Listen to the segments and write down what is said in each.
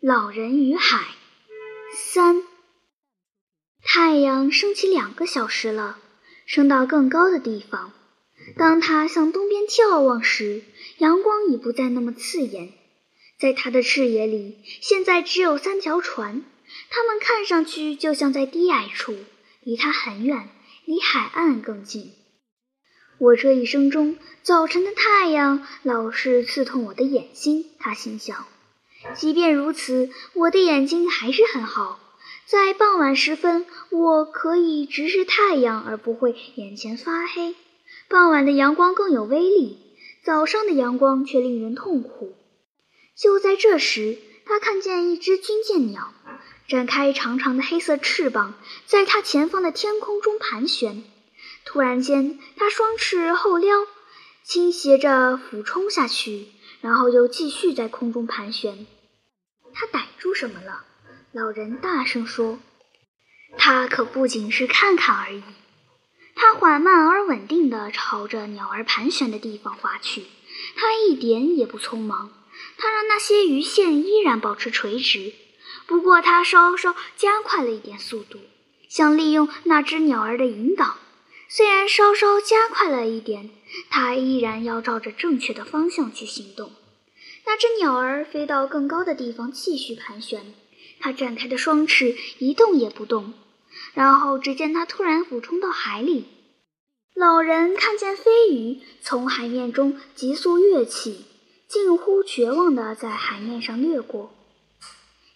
老人与海三。太阳升起两个小时了，升到更高的地方。当它向东边眺望时，阳光已不再那么刺眼。在它的视野里，现在只有三条船，它们看上去就像在低矮处，离它很远，离海岸更近。我这一生中，早晨的太阳老是刺痛我的眼睛，他心想。即便如此，我的眼睛还是很好。在傍晚时分，我可以直视太阳而不会眼前发黑。傍晚的阳光更有威力，早上的阳光却令人痛苦。就在这时，他看见一只军舰鸟展开长长的黑色翅膀，在他前方的天空中盘旋。突然间，它双翅后撩，倾斜着俯冲下去。然后又继续在空中盘旋。他逮住什么了？老人大声说：“他可不仅是看看而已。”他缓慢而稳定地朝着鸟儿盘旋的地方划去。他一点也不匆忙。他让那些鱼线依然保持垂直，不过他稍稍加快了一点速度，想利用那只鸟儿的引导。虽然稍稍加快了一点。它依然要照着正确的方向去行动。那只鸟儿飞到更高的地方，继续盘旋。它展开的双翅一动也不动。然后，只见它突然俯冲到海里。老人看见飞鱼从海面中急速跃起，近乎绝望地在海面上掠过。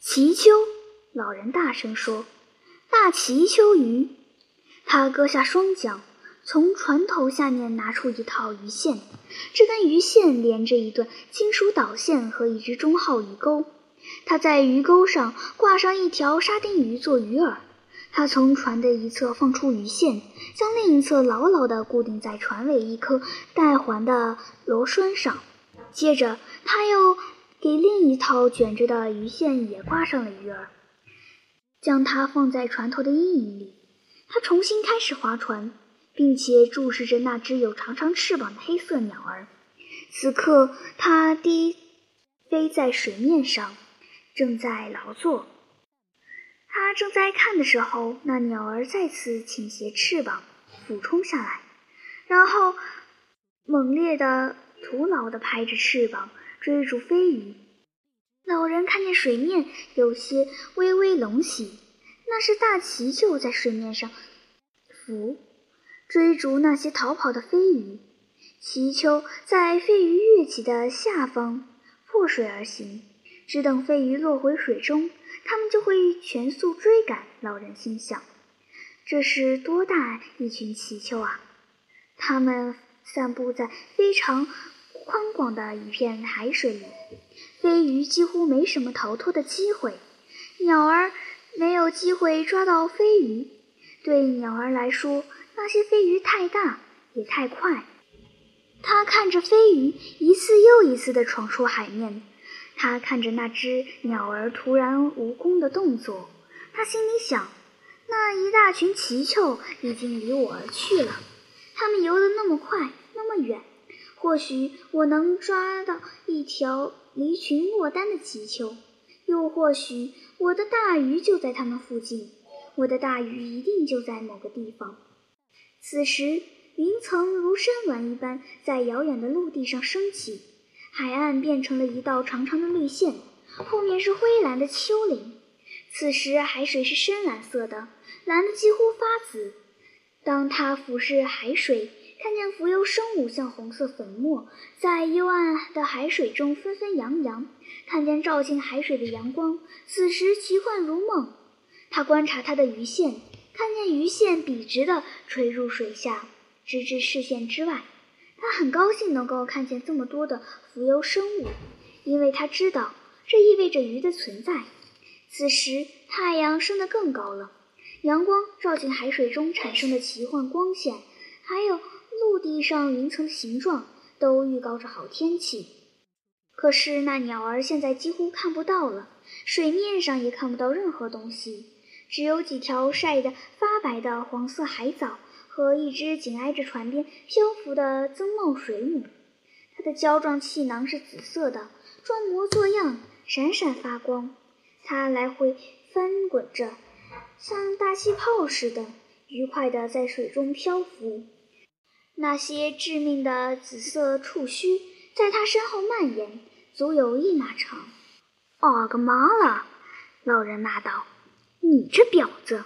奇丘，老人大声说：“大奇丘鱼！”他割下双桨。从船头下面拿出一套鱼线，这根鱼线连着一段金属导线和一只中号鱼钩。他在鱼钩上挂上一条沙丁鱼做鱼饵。他从船的一侧放出鱼线，将另一侧牢牢地固定在船尾一颗带环的螺栓上。接着，他又给另一套卷着的鱼线也挂上了鱼饵，将它放在船头的阴影里。他重新开始划船。并且注视着那只有长长翅膀的黑色鸟儿。此刻，它低飞在水面上，正在劳作。他正在看的时候，那鸟儿再次倾斜翅膀，俯冲下来，然后猛烈的、徒劳的拍着翅膀追逐飞鱼。老人看见水面有些微微隆起，那是大鳍就在水面上浮。追逐那些逃跑的飞鱼，祈求在飞鱼跃起的下方破水而行，只等飞鱼落回水中，它们就会全速追赶。老人心想：这是多大一群祈求啊！它们散布在非常宽广的一片海水里，飞鱼几乎没什么逃脱的机会，鸟儿没有机会抓到飞鱼。对鸟儿来说，那些飞鱼太大，也太快。他看着飞鱼一次又一次地闯出海面，他看着那只鸟儿突然无功的动作，他心里想：那一大群奇丘已经离我而去了。它们游得那么快，那么远，或许我能抓到一条离群落单的奇丘，又或许我的大鱼就在它们附近。我的大鱼一定就在某个地方。此时，云层如山峦一般在遥远的陆地上升起，海岸变成了一道长长的绿线，后面是灰蓝的丘陵。此时，海水是深蓝色的，蓝得几乎发紫。当他俯视海水，看见浮游生物像红色粉末，在幽暗的海水中纷纷扬扬，看见照进海水的阳光，此时奇幻如梦。他观察他的鱼线。看见鱼线笔直地垂入水下，直至视线之外。他很高兴能够看见这么多的浮游生物，因为他知道这意味着鱼的存在。此时，太阳升得更高了，阳光照进海水中产生的奇幻光线，还有陆地上云层的形状，都预告着好天气。可是，那鸟儿现在几乎看不到了，水面上也看不到任何东西。只有几条晒得发白的黄色海藻和一只紧挨着船边漂浮的增茂水母。它的胶状气囊是紫色的，装模作样，闪闪发光。它来回翻滚着，像大气泡似的，愉快地在水中漂浮。那些致命的紫色触须在它身后蔓延，足有一码长。哦个妈了！老人骂道：“你这婊子！”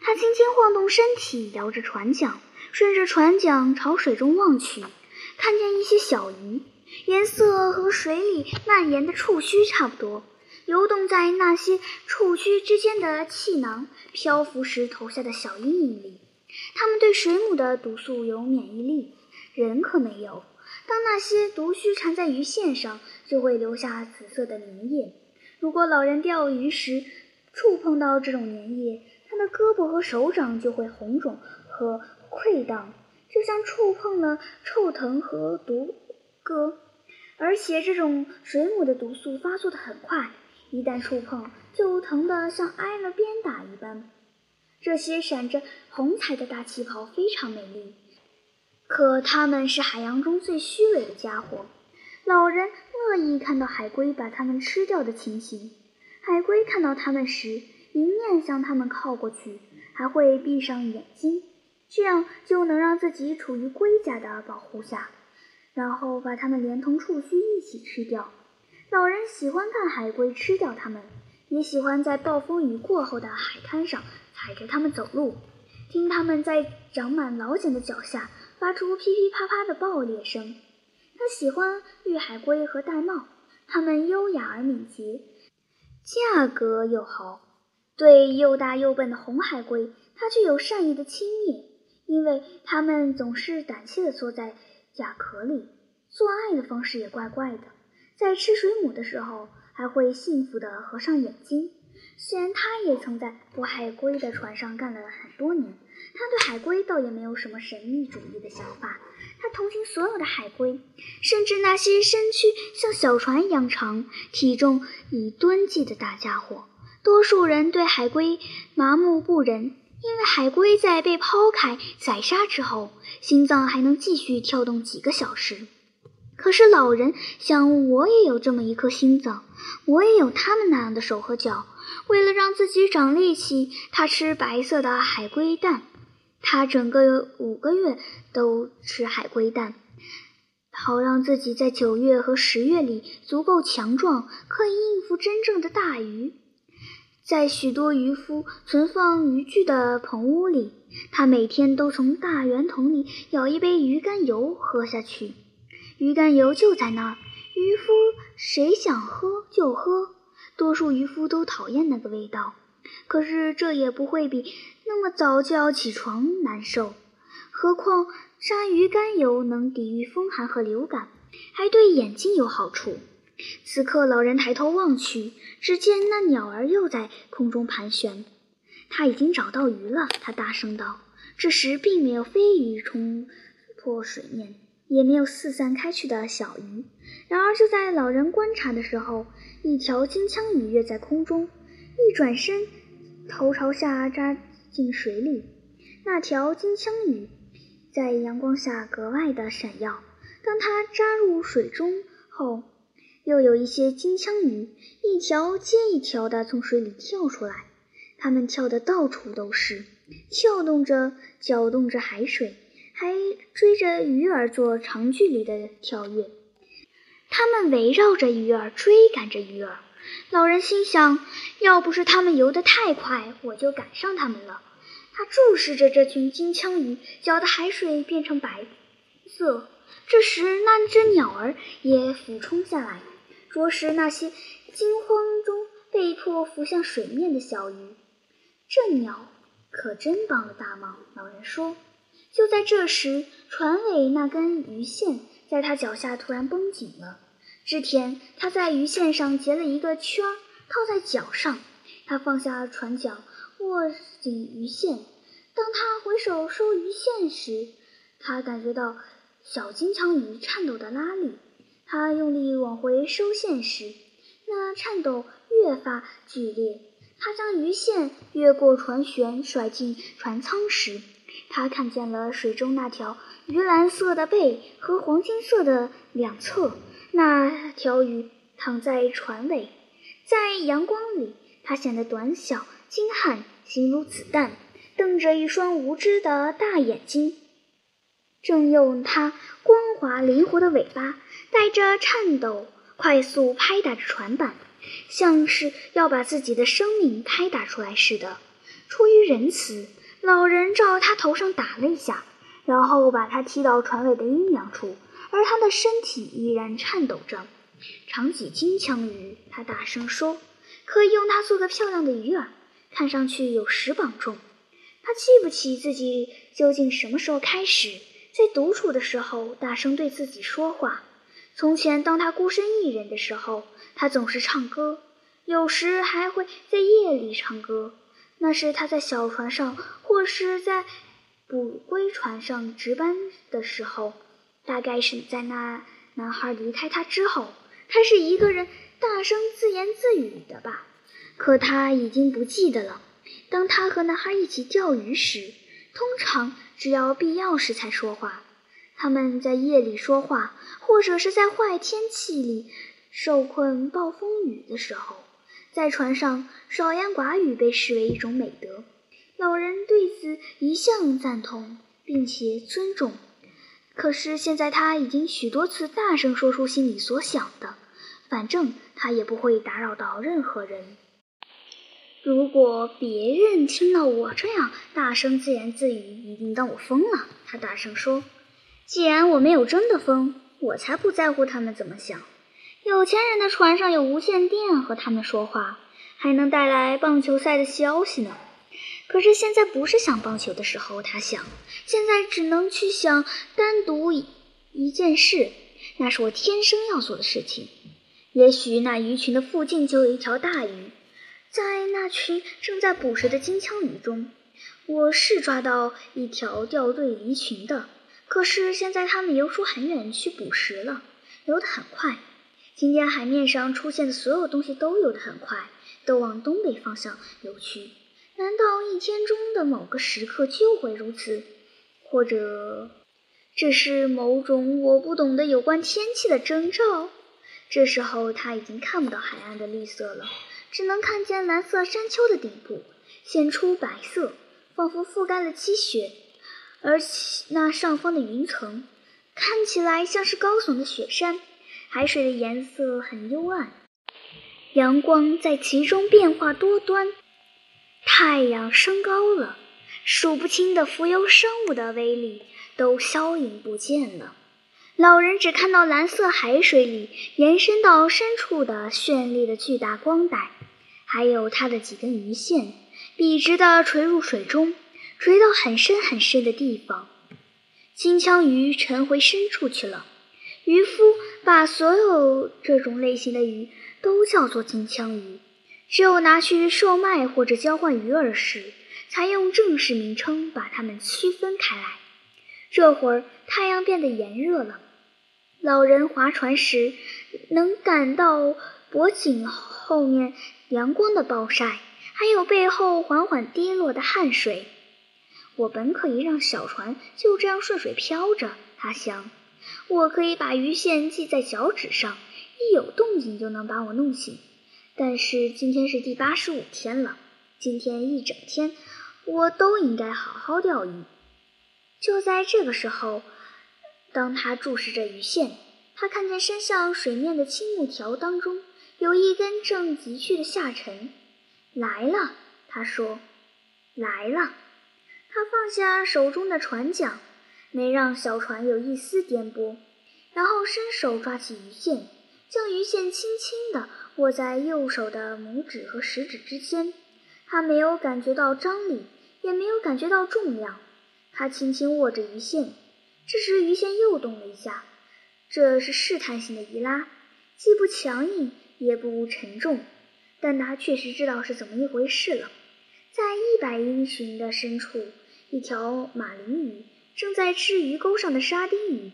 他轻轻晃动身体，摇着船桨，顺着船桨朝水中望去，看见一些小鱼，颜色和水里蔓延的触须差不多，游动在那些触须之间的气囊漂浮时投下的小阴影里。它们对水母的毒素有免疫力，人可没有。当那些毒须缠在鱼线上，就会留下紫色的粘液。如果老人钓鱼时触碰到这种粘液，他的胳膊和手掌就会红肿和溃疡，就像触碰了臭藤和毒鸽。而且这种水母的毒素发作的很快，一旦触碰就疼得像挨了鞭打一般。这些闪着红彩的大气泡非常美丽，可它们是海洋中最虚伪的家伙。老人乐意看到海龟把它们吃掉的情形。海龟看到它们时，迎面向它们靠过去，还会闭上眼睛，这样就能让自己处于龟甲的保护下，然后把它们连同触须一起吃掉。老人喜欢看海龟吃掉它们，也喜欢在暴风雨过后的海滩上踩着它们走路，听它们在长满老茧的脚下发出噼噼啪啪的爆裂声。他喜欢绿海龟和玳瑁，它们优雅而敏捷，价格又好。对又大又笨的红海龟，他具有善意的轻蔑，因为它们总是胆怯地缩在甲壳里，做爱的方式也怪怪的。在吃水母的时候，还会幸福地合上眼睛。虽然他也曾在捕海龟的船上干了很多年，他对海龟倒也没有什么神秘主义的想法。他同情所有的海龟，甚至那些身躯像小船一样长、体重以吨计的大家伙。多数人对海龟麻木不仁，因为海龟在被抛开宰杀之后，心脏还能继续跳动几个小时。可是老人想，我也有这么一颗心脏，我也有他们那样的手和脚。为了让自己长力气，他吃白色的海龟蛋。他整个五个月都吃海龟蛋，好让自己在九月和十月里足够强壮，可以应付真正的大鱼。在许多渔夫存放渔具的棚屋里，他每天都从大圆桶里舀一杯鱼肝油喝下去。鱼肝油就在那儿，渔夫谁想喝就喝。多数渔夫都讨厌那个味道，可是这也不会比。那么早就要起床难受，何况鲨鱼肝油能抵御风寒和流感，还对眼睛有好处。此刻，老人抬头望去，只见那鸟儿又在空中盘旋。他已经找到鱼了，他大声道。这时，并没有飞鱼冲破水面，也没有四散开去的小鱼。然而，就在老人观察的时候，一条金枪鱼跃在空中，一转身，头朝下扎。进水里，那条金枪鱼在阳光下格外的闪耀。当它扎入水中后，又有一些金枪鱼一条接一条地从水里跳出来。它们跳得到处都是，跳动着，搅动着海水，还追着鱼儿做长距离的跳跃。它们围绕着鱼儿，追赶着鱼儿。老人心想：要不是他们游得太快，我就赶上他们了。他注视着这群金枪鱼，搅得海水变成白色。这时，那只鸟儿也俯冲下来，啄食那些惊慌中被迫浮向水面的小鱼。这鸟可真帮了大忙，老人说。就在这时，船尾那根鱼线在他脚下突然绷紧了。之前他在鱼线上结了一个圈，套在脚上。他放下船桨。握紧鱼线，当他回手收鱼线时，他感觉到小金枪鱼颤抖的拉力。他用力往回收线时，那颤抖越发剧烈。他将鱼线越过船舷甩进船舱时，他看见了水中那条鱼蓝色的背和黄金色的两侧。那条鱼躺在船尾，在阳光里。他显得短小精悍，形如子弹，瞪着一双无知的大眼睛，正用它光滑灵活的尾巴带着颤抖，快速拍打着船板，像是要把自己的生命拍打出来似的。出于仁慈，老人照他头上打了一下，然后把他踢到船尾的阴凉处，而他的身体依然颤抖着。长脊金枪鱼，他大声说。可以用它做个漂亮的鱼饵，看上去有十磅重。他记不起自己究竟什么时候开始在独处的时候大声对自己说话。从前，当他孤身一人的时候，他总是唱歌，有时还会在夜里唱歌。那是他在小船上或是在捕龟船上值班的时候。大概是在那男孩离开他之后，他是一个人。大声自言自语的吧，可他已经不记得了。当他和男孩一起钓鱼时，通常只要必要时才说话。他们在夜里说话，或者是在坏天气里受困暴风雨的时候。在船上，少言寡语被视为一种美德。老人对此一向赞同，并且尊重。可是现在他已经许多次大声说出心里所想的。反正他也不会打扰到任何人。如果别人听到我这样大声自言自语，一定当我疯了。他大声说：“既然我没有真的疯，我才不在乎他们怎么想。有钱人的船上有无线电和他们说话，还能带来棒球赛的消息呢。可是现在不是想棒球的时候，他想，现在只能去想单独一件事，那是我天生要做的事情。”也许那鱼群的附近就有一条大鱼，在那群正在捕食的金枪鱼中，我是抓到一条掉队离群的。可是现在它们游出很远去捕食了，游得很快。今天海面上出现的所有东西都游得很快，都往东北方向游去。难道一天中的某个时刻就会如此？或者这是某种我不懂的有关天气的征兆？这时候他已经看不到海岸的绿色了，只能看见蓝色山丘的顶部显出白色，仿佛覆盖了积雪，而那上方的云层看起来像是高耸的雪山。海水的颜色很幽暗，阳光在其中变化多端。太阳升高了，数不清的浮游生物的威力都消隐不见了。老人只看到蓝色海水里延伸到深处的绚丽的巨大光带，还有它的几根鱼线，笔直地垂入水中，垂到很深很深的地方。金枪鱼沉回深处去了。渔夫把所有这种类型的鱼都叫做金枪鱼，只有拿去售卖或者交换鱼饵时，才用正式名称把它们区分开来。这会儿太阳变得炎热了。老人划船时，能感到脖颈后面阳光的暴晒，还有背后缓缓滴落的汗水。我本可以让小船就这样顺水漂着，他想。我可以把鱼线系在脚趾上，一有动静就能把我弄醒。但是今天是第八十五天了，今天一整天我都应该好好钓鱼。就在这个时候。当他注视着鱼线，他看见伸向水面的青木条当中有一根正急去的下沉。来了，他说：“来了。”他放下手中的船桨，没让小船有一丝颠簸，然后伸手抓起鱼线，将鱼线轻轻地握在右手的拇指和食指之间。他没有感觉到张力，也没有感觉到重量。他轻轻握着鱼线。这时，鱼线又动了一下，这是试探性的一拉，既不强硬也不沉重，但他确实知道是怎么一回事了。在一百英寻的深处，一条马林鱼正在吃鱼钩上的沙丁鱼，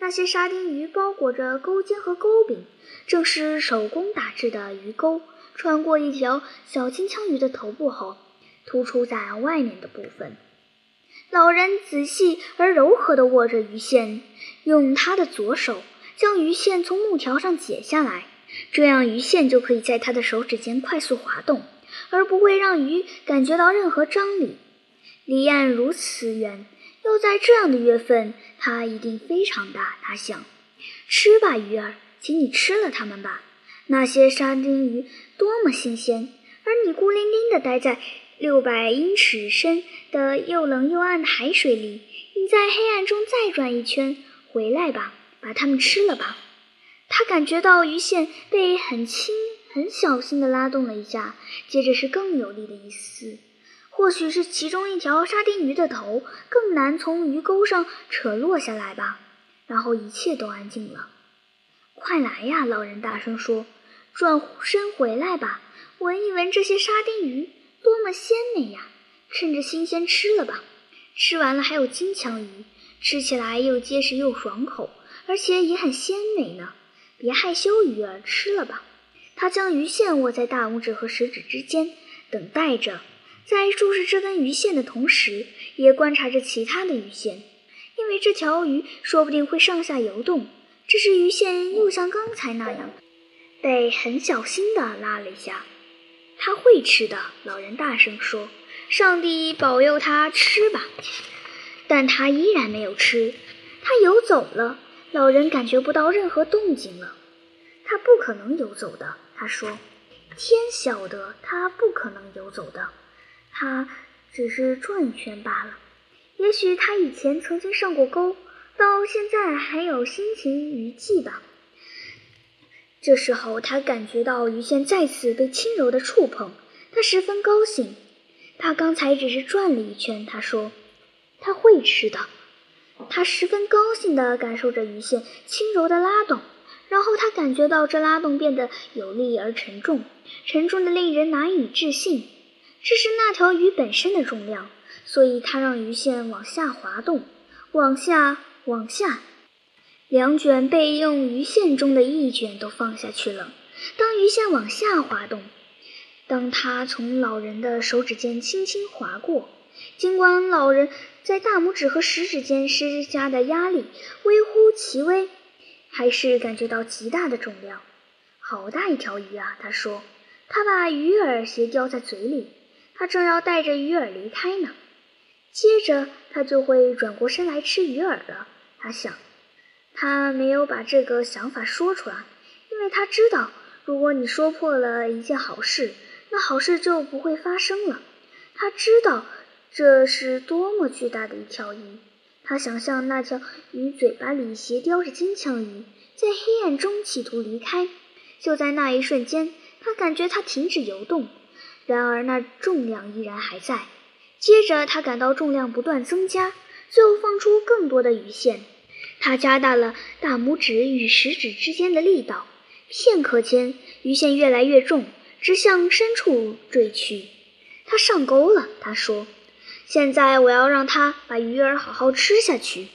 那些沙丁鱼包裹着钩尖和钩柄，正是手工打制的鱼钩，穿过一条小金枪鱼的头部后，突出在外面的部分。老人仔细而柔和地握着鱼线，用他的左手将鱼线从木条上解下来，这样鱼线就可以在他的手指间快速滑动，而不会让鱼感觉到任何张力。离岸如此远，又在这样的月份，它一定非常大。他想：吃吧，鱼儿，请你吃了它们吧。那些沙丁鱼多么新鲜，而你孤零零地待在六百英尺深的又冷又暗的海水里。你在黑暗中再转一圈，回来吧，把它们吃了吧。他感觉到鱼线被很轻、很小心地拉动了一下，接着是更有力的一丝，或许是其中一条沙丁鱼的头更难从鱼钩上扯落下来吧。然后一切都安静了。快来呀！老人大声说。转身回来吧，闻一闻这些沙丁鱼，多么鲜美呀！趁着新鲜吃了吧。吃完了还有金枪鱼，吃起来又结实又爽口，而且也很鲜美呢。别害羞，鱼儿，吃了吧。他将鱼线握在大拇指和食指之间，等待着。在注视这根鱼线的同时，也观察着其他的鱼线，因为这条鱼说不定会上下游动。这时，鱼线又像刚才那样。被很小心地拉了一下，他会吃的。老人大声说：“上帝保佑他吃吧。”但他依然没有吃，他游走了。老人感觉不到任何动静了。他不可能游走的，他说：“天晓得，他不可能游走的。他只是转一圈罢了。也许他以前曾经上过钩，到现在还有心情余悸吧。”这时候，他感觉到鱼线再次被轻柔的触碰，他十分高兴。他刚才只是转了一圈，他说：“他会吃的。”他十分高兴地感受着鱼线轻柔的拉动，然后他感觉到这拉动变得有力而沉重，沉重的令人难以置信。这是那条鱼本身的重量，所以它让鱼线往下滑动，往下，往下。两卷备用鱼线中的一卷都放下去了。当鱼线往下滑动，当它从老人的手指间轻轻划过，尽管老人在大拇指和食指间施加的压力微乎其微，还是感觉到极大的重量。好大一条鱼啊！他说。他把鱼饵斜叼在嘴里，他正要带着鱼饵离开呢。接着他就会转过身来吃鱼饵了。他想。他没有把这个想法说出来，因为他知道，如果你说破了一件好事，那好事就不会发生了。他知道这是多么巨大的一条鱼。他想象那条鱼嘴巴里斜叼着金枪鱼，在黑暗中企图离开。就在那一瞬间，他感觉它停止游动，然而那重量依然还在。接着，他感到重量不断增加，最后放出更多的鱼线。他加大了大拇指与食指之间的力道，片刻间，鱼线越来越重，直向深处坠去。他上钩了，他说：“现在我要让他把鱼儿好好吃下去。”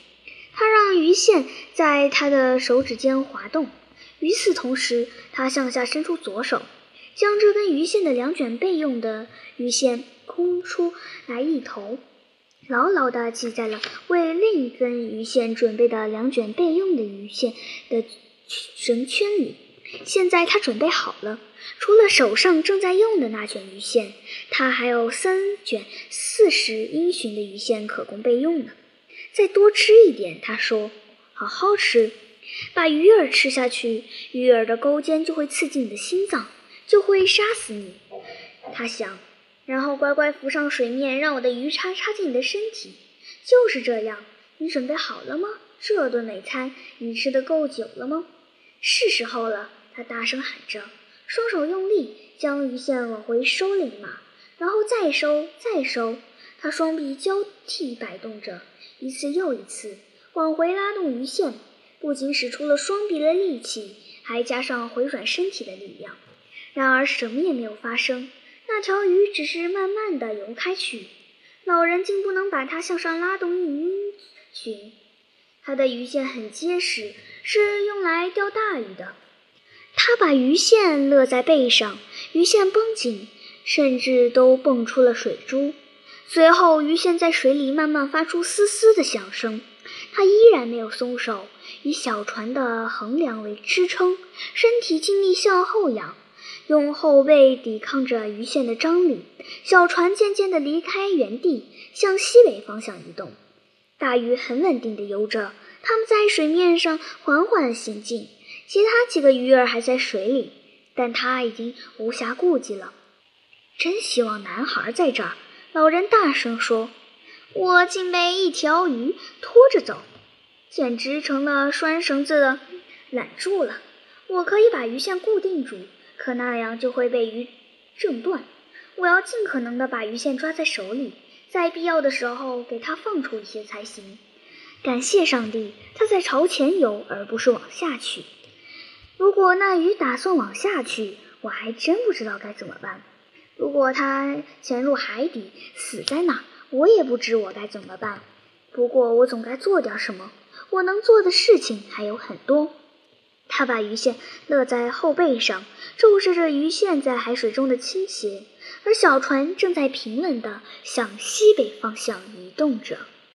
他让鱼线在他的手指间滑动，与此同时，他向下伸出左手，将这根鱼线的两卷备用的鱼线空出来一头。牢牢地系在了为另一根鱼线准备的两卷备用的鱼线的绳圈里。现在他准备好了，除了手上正在用的那卷鱼线，他还有三卷四十英寻的鱼线可供备用呢。再多吃一点，他说：“好好吃，把鱼饵吃下去，鱼饵的钩尖就会刺进你的心脏，就会杀死你。”他想。然后乖乖浮上水面，让我的鱼叉插进你的身体。就是这样，你准备好了吗？这顿美餐你吃得够久了吗？是时候了！他大声喊着，双手用力将鱼线往回收了一码，然后再收，再收。他双臂交替摆动着，一次又一次往回拉动鱼线，不仅使出了双臂的力气，还加上回转身体的力量。然而，什么也没有发生。那条鱼只是慢慢的游开去，老人竟不能把它向上拉动一英寻。他的鱼线很结实，是用来钓大鱼的。他把鱼线勒在背上，鱼线绷紧，甚至都蹦出了水珠。随后，鱼线在水里慢慢发出嘶嘶的响声。他依然没有松手，以小船的横梁为支撑，身体尽力向后仰。用后背抵抗着鱼线的张力，小船渐渐地离开原地，向西北方向移动。大鱼很稳定地游着，它们在水面上缓缓行进。其他几个鱼儿还在水里，但它已经无暇顾及了。真希望男孩在这儿，老人大声说：“我竟被一条鱼拖着走，简直成了拴绳子的缆住了。我可以把鱼线固定住，可那样就会被鱼挣断。我要尽可能的把鱼线抓在手里。”在必要的时候，给它放出一些才行。感谢上帝，它在朝前游，而不是往下去。如果那鱼打算往下去，我还真不知道该怎么办。如果它潜入海底，死在那，我也不知我该怎么办。不过，我总该做点什么。我能做的事情还有很多。他把鱼线勒在后背上，注视着鱼线在海水中的倾斜。而小船正在平稳地向西北方向移动着。